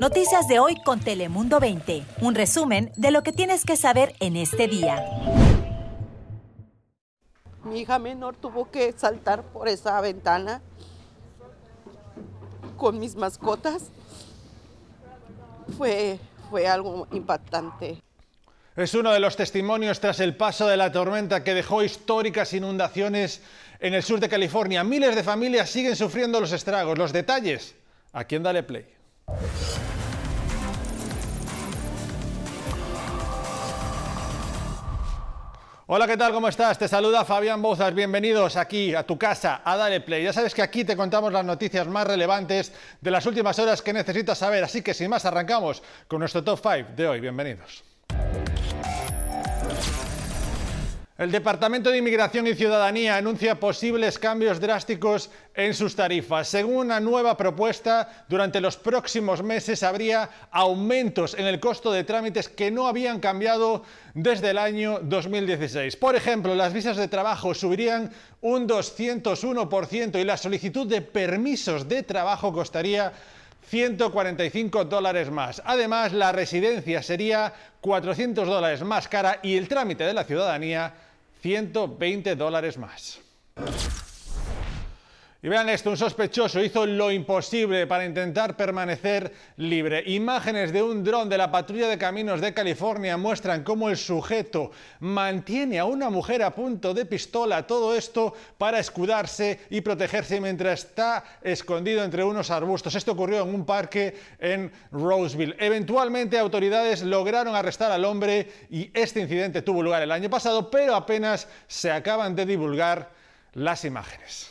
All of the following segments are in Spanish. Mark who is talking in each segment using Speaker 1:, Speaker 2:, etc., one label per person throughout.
Speaker 1: Noticias de hoy con Telemundo 20. Un resumen de lo que tienes que saber en este día.
Speaker 2: Mi hija menor tuvo que saltar por esa ventana con mis mascotas. Fue, fue algo impactante.
Speaker 3: Es uno de los testimonios tras el paso de la tormenta que dejó históricas inundaciones en el sur de California. Miles de familias siguen sufriendo los estragos. Los detalles, aquí en Dale Play. Hola, ¿qué tal? ¿Cómo estás? Te saluda Fabián Bozas. Bienvenidos aquí a tu casa, a Dale Play. Ya sabes que aquí te contamos las noticias más relevantes de las últimas horas que necesitas saber. Así que sin más, arrancamos con nuestro top 5 de hoy. Bienvenidos. El Departamento de Inmigración y Ciudadanía anuncia posibles cambios drásticos en sus tarifas. Según una nueva propuesta, durante los próximos meses habría aumentos en el costo de trámites que no habían cambiado desde el año 2016. Por ejemplo, las visas de trabajo subirían un 201% y la solicitud de permisos de trabajo costaría 145 dólares más. Además, la residencia sería 400 dólares más cara y el trámite de la ciudadanía 120 dólares más. Y vean esto, un sospechoso hizo lo imposible para intentar permanecer libre. Imágenes de un dron de la patrulla de caminos de California muestran cómo el sujeto mantiene a una mujer a punto de pistola, todo esto para escudarse y protegerse mientras está escondido entre unos arbustos. Esto ocurrió en un parque en Roseville. Eventualmente autoridades lograron arrestar al hombre y este incidente tuvo lugar el año pasado, pero apenas se acaban de divulgar las imágenes.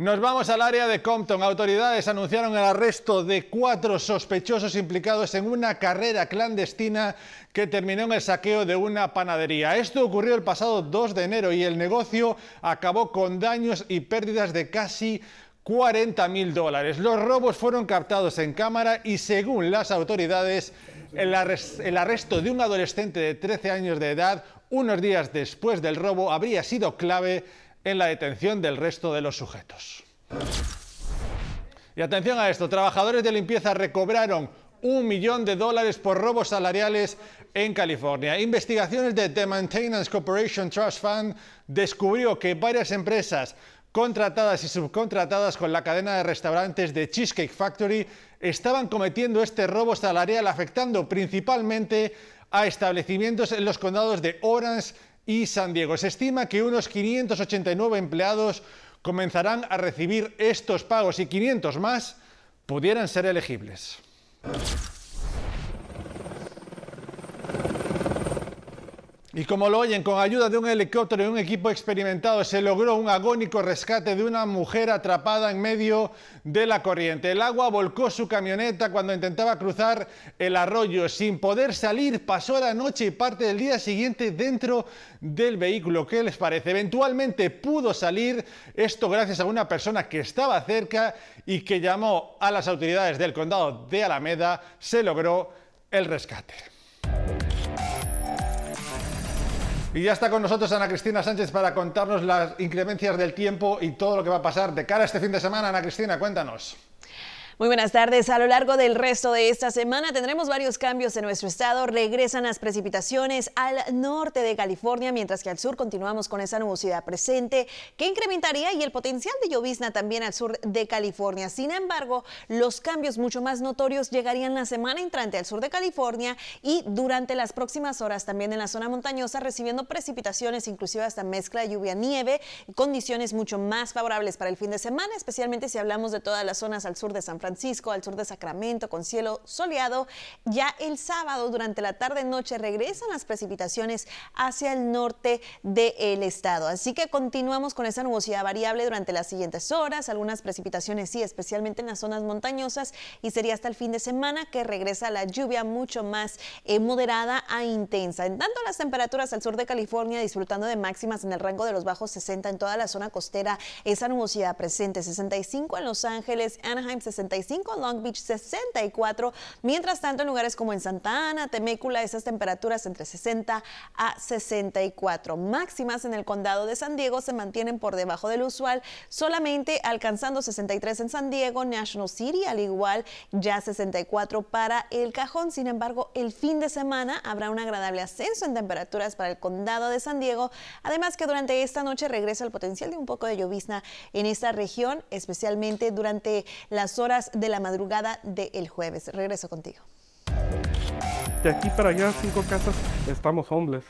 Speaker 3: Nos vamos al área de Compton. Autoridades anunciaron el arresto de cuatro sospechosos implicados en una carrera clandestina que terminó en el saqueo de una panadería. Esto ocurrió el pasado 2 de enero y el negocio acabó con daños y pérdidas de casi 40 mil dólares. Los robos fueron captados en cámara y según las autoridades, el, arresto de un adolescente de 13 años de edad unos días después del robo habría sido clave en la detención del resto de los sujetos. Y atención a esto, trabajadores de limpieza recobraron un millón de dólares por robos salariales en California. Investigaciones de The Maintenance Corporation Trust Fund descubrió que varias empresas contratadas y subcontratadas con la cadena de restaurantes de Cheesecake Factory estaban cometiendo este robo salarial afectando principalmente a establecimientos en los condados de Orange y San Diego. Se estima que unos 589 empleados comenzarán a recibir estos pagos y 500 más pudieran ser elegibles. Y como lo oyen, con ayuda de un helicóptero y un equipo experimentado se logró un agónico rescate de una mujer atrapada en medio de la corriente. El agua volcó su camioneta cuando intentaba cruzar el arroyo. Sin poder salir, pasó la noche y parte del día siguiente dentro del vehículo. ¿Qué les parece? Eventualmente pudo salir, esto gracias a una persona que estaba cerca y que llamó a las autoridades del condado de Alameda. Se logró el rescate. Y ya está con nosotros Ana Cristina Sánchez para contarnos las inclemencias del tiempo y todo lo que va a pasar de cara a este fin de semana. Ana Cristina, cuéntanos.
Speaker 4: Muy buenas tardes. A lo largo del resto de esta semana tendremos varios cambios en nuestro estado. Regresan las precipitaciones al norte de California, mientras que al sur continuamos con esa nubosidad presente que incrementaría y el potencial de llovizna también al sur de California. Sin embargo, los cambios mucho más notorios llegarían la semana entrante al sur de California y durante las próximas horas también en la zona montañosa recibiendo precipitaciones, inclusive hasta mezcla de lluvia-nieve, condiciones mucho más favorables para el fin de semana, especialmente si hablamos de todas las zonas al sur de San Francisco Francisco, al sur de Sacramento, con cielo soleado. Ya el sábado, durante la tarde-noche, regresan las precipitaciones hacia el norte del estado. Así que continuamos con esa nubosidad variable durante las siguientes horas. Algunas precipitaciones, sí, especialmente en las zonas montañosas. Y sería hasta el fin de semana que regresa la lluvia mucho más eh, moderada a intensa. En tanto, las temperaturas al sur de California disfrutando de máximas en el rango de los bajos 60 en toda la zona costera. Esa nubosidad presente, 65 en Los Ángeles, Anaheim 60 65, Long Beach 64. Mientras tanto, en lugares como en Santa Ana, Temécula, esas temperaturas entre 60 a 64. Máximas en el condado de San Diego se mantienen por debajo del usual, solamente alcanzando 63 en San Diego, National City, al igual ya 64 para el cajón. Sin embargo, el fin de semana habrá un agradable ascenso en temperaturas para el condado de San Diego. Además que durante esta noche regresa el potencial de un poco de llovizna en esta región, especialmente durante las horas de la madrugada del jueves. Regreso contigo.
Speaker 5: De aquí para allá, cinco casas, estamos homeless.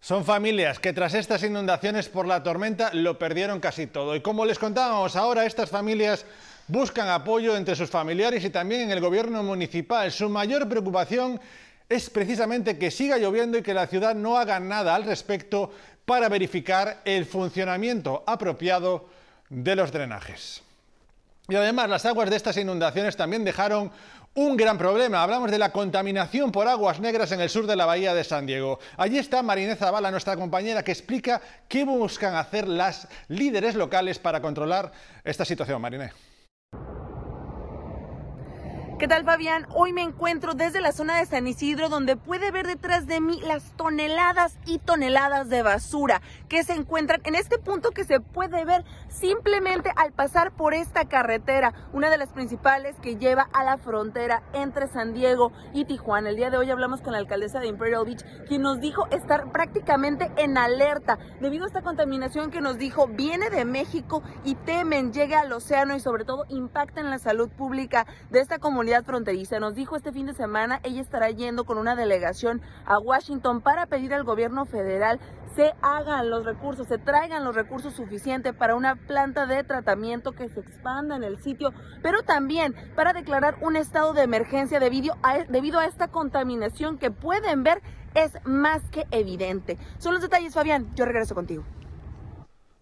Speaker 3: Son familias que tras estas inundaciones por la tormenta lo perdieron casi todo. Y como les contábamos ahora, estas familias buscan apoyo entre sus familiares y también en el gobierno municipal. Su mayor preocupación es precisamente que siga lloviendo y que la ciudad no haga nada al respecto para verificar el funcionamiento apropiado de los drenajes. Y además las aguas de estas inundaciones también dejaron un gran problema. Hablamos de la contaminación por aguas negras en el sur de la bahía de San Diego. Allí está Marinés Zavala, nuestra compañera, que explica qué buscan hacer las líderes locales para controlar esta situación. Mariné.
Speaker 6: ¿Qué tal Fabián? Hoy me encuentro desde la zona de San Isidro donde puede ver detrás de mí las toneladas y toneladas de basura que se encuentran en este punto que se puede ver simplemente al pasar por esta carretera, una de las principales que lleva a la frontera entre San Diego y Tijuana. El día de hoy hablamos con la alcaldesa de Imperial Beach quien nos dijo estar prácticamente en alerta debido a esta contaminación que nos dijo viene de México y temen llegue al océano y sobre todo impacta en la salud pública de esta comunidad fronteriza. Nos dijo este fin de semana, ella estará yendo con una delegación a Washington para pedir al gobierno federal se hagan los recursos, se traigan los recursos suficientes para una planta de tratamiento que se expanda en el sitio, pero también para declarar un estado de emergencia debido a, debido a esta contaminación que pueden ver es más que evidente. Son los detalles, Fabián. Yo regreso contigo.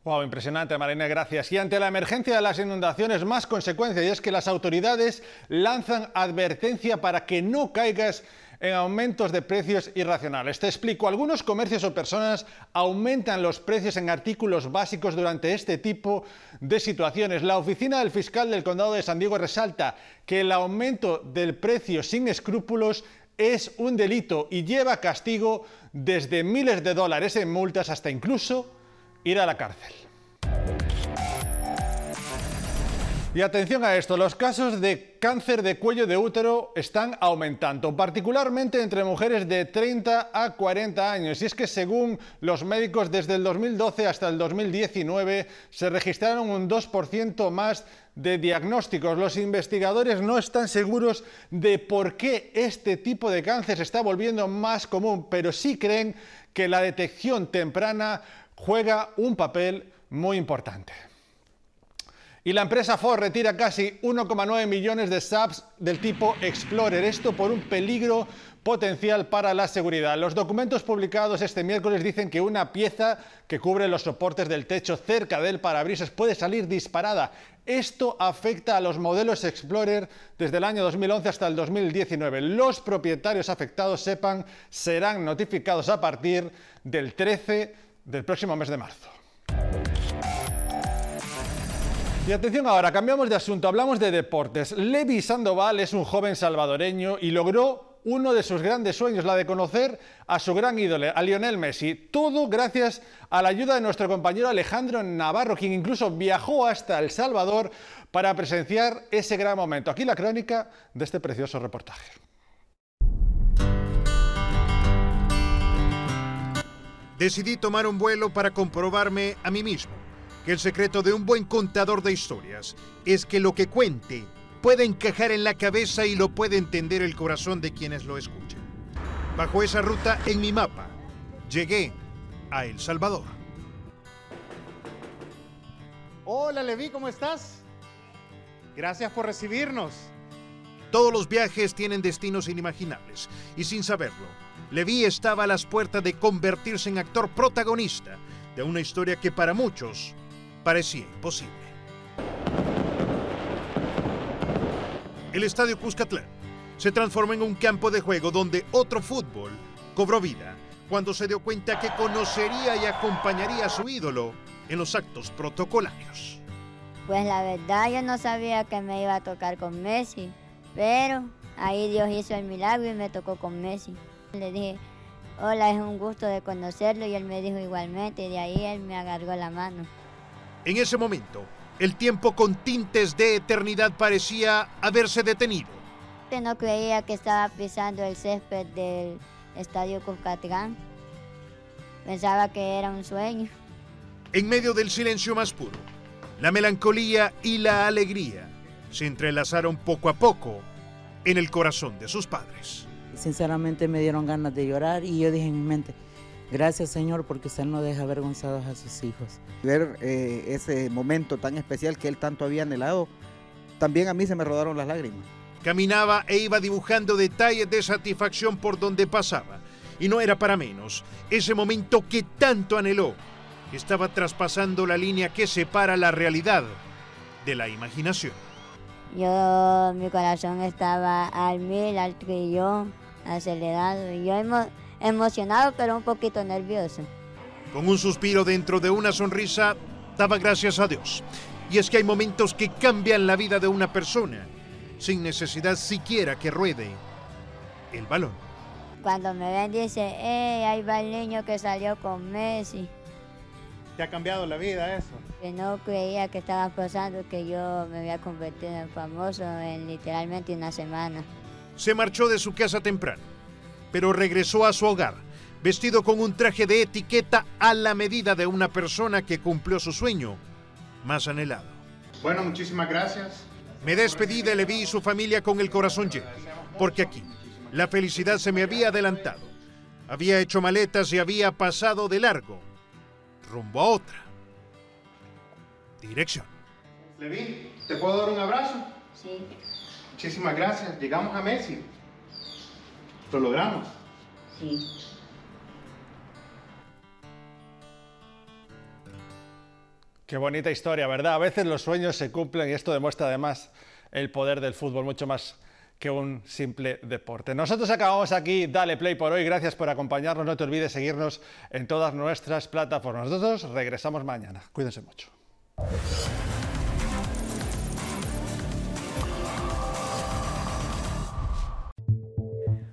Speaker 3: Wow, impresionante, Marina, gracias. Y ante la emergencia de las inundaciones, más consecuencia, y es que las autoridades lanzan advertencia para que no caigas en aumentos de precios irracionales. Te explico, algunos comercios o personas aumentan los precios en artículos básicos durante este tipo de situaciones. La oficina del fiscal del condado de San Diego resalta que el aumento del precio sin escrúpulos es un delito y lleva castigo desde miles de dólares en multas hasta incluso ir a la cárcel. Y atención a esto, los casos de cáncer de cuello de útero están aumentando, particularmente entre mujeres de 30 a 40 años. Y es que según los médicos, desde el 2012 hasta el 2019 se registraron un 2% más de diagnósticos. Los investigadores no están seguros de por qué este tipo de cáncer se está volviendo más común, pero sí creen que la detección temprana juega un papel muy importante. Y la empresa Ford retira casi 1,9 millones de SAPs del tipo Explorer, esto por un peligro potencial para la seguridad. Los documentos publicados este miércoles dicen que una pieza que cubre los soportes del techo cerca del parabrisas puede salir disparada. Esto afecta a los modelos Explorer desde el año 2011 hasta el 2019. Los propietarios afectados, sepan, serán notificados a partir del 13 del próximo mes de marzo. Y atención ahora, cambiamos de asunto, hablamos de deportes. Levi Sandoval es un joven salvadoreño y logró uno de sus grandes sueños, la de conocer a su gran ídolo, a Lionel Messi. Todo gracias a la ayuda de nuestro compañero Alejandro Navarro, quien incluso viajó hasta El Salvador para presenciar ese gran momento. Aquí la crónica de este precioso reportaje.
Speaker 7: Decidí tomar un vuelo para comprobarme a mí mismo que el secreto de un buen contador de historias es que lo que cuente puede encajar en la cabeza y lo puede entender el corazón de quienes lo escuchen. Bajo esa ruta en mi mapa, llegué a El Salvador.
Speaker 8: Hola Levi, ¿cómo estás? Gracias por recibirnos.
Speaker 7: Todos los viajes tienen destinos inimaginables y sin saberlo, Levi estaba a las puertas de convertirse en actor protagonista de una historia que para muchos parecía imposible. El estadio Cuscatlán se transformó en un campo de juego donde otro fútbol cobró vida cuando se dio cuenta que conocería y acompañaría a su ídolo en los actos protocolarios.
Speaker 9: Pues la verdad yo no sabía que me iba a tocar con Messi, pero ahí Dios hizo el milagro y me tocó con Messi. Le dije, hola, es un gusto de conocerlo y él me dijo igualmente y de ahí él me agarró la mano.
Speaker 7: En ese momento, el tiempo con tintes de eternidad parecía haberse detenido.
Speaker 9: No creía que estaba pisando el césped del estadio Cuscatlán. Pensaba que era un sueño.
Speaker 7: En medio del silencio más puro, la melancolía y la alegría se entrelazaron poco a poco en el corazón de sus padres.
Speaker 10: Sinceramente me dieron ganas de llorar y yo dije en mi mente, gracias Señor porque usted no deja avergonzados a sus hijos.
Speaker 11: Ver eh, ese momento tan especial que él tanto había anhelado, también a mí se me rodaron las lágrimas.
Speaker 7: Caminaba e iba dibujando detalles de satisfacción por donde pasaba. Y no era para menos. Ese momento que tanto anheló estaba traspasando la línea que separa la realidad de la imaginación.
Speaker 9: Yo, mi corazón estaba al mil, al trillón, acelerado. Y yo emocionado, pero un poquito nervioso.
Speaker 7: Con un suspiro dentro de una sonrisa, daba gracias a Dios. Y es que hay momentos que cambian la vida de una persona sin necesidad siquiera que ruede el balón.
Speaker 9: Cuando me ven dice, hey, ahí va el niño que salió con Messi.
Speaker 8: ¿Te ha cambiado la vida eso?
Speaker 9: Que no creía que estaba pasando, que yo me había convertido en famoso en literalmente una semana.
Speaker 7: Se marchó de su casa temprano, pero regresó a su hogar, vestido con un traje de etiqueta a la medida de una persona que cumplió su sueño más anhelado.
Speaker 8: Bueno, muchísimas gracias.
Speaker 7: Me despedí de Levi y su familia con el corazón lleno, porque aquí la felicidad se me había adelantado. Había hecho maletas y había pasado de largo, rumbo a otra dirección.
Speaker 8: Levi, ¿te puedo dar un abrazo?
Speaker 9: Sí.
Speaker 8: Muchísimas gracias. Llegamos a Messi. Lo logramos.
Speaker 9: Sí.
Speaker 3: Qué bonita historia, ¿verdad? A veces los sueños se cumplen y esto demuestra además el poder del fútbol mucho más que un simple deporte. Nosotros acabamos aquí, dale play por hoy, gracias por acompañarnos, no te olvides seguirnos en todas nuestras plataformas. Nosotros regresamos mañana, cuídense mucho.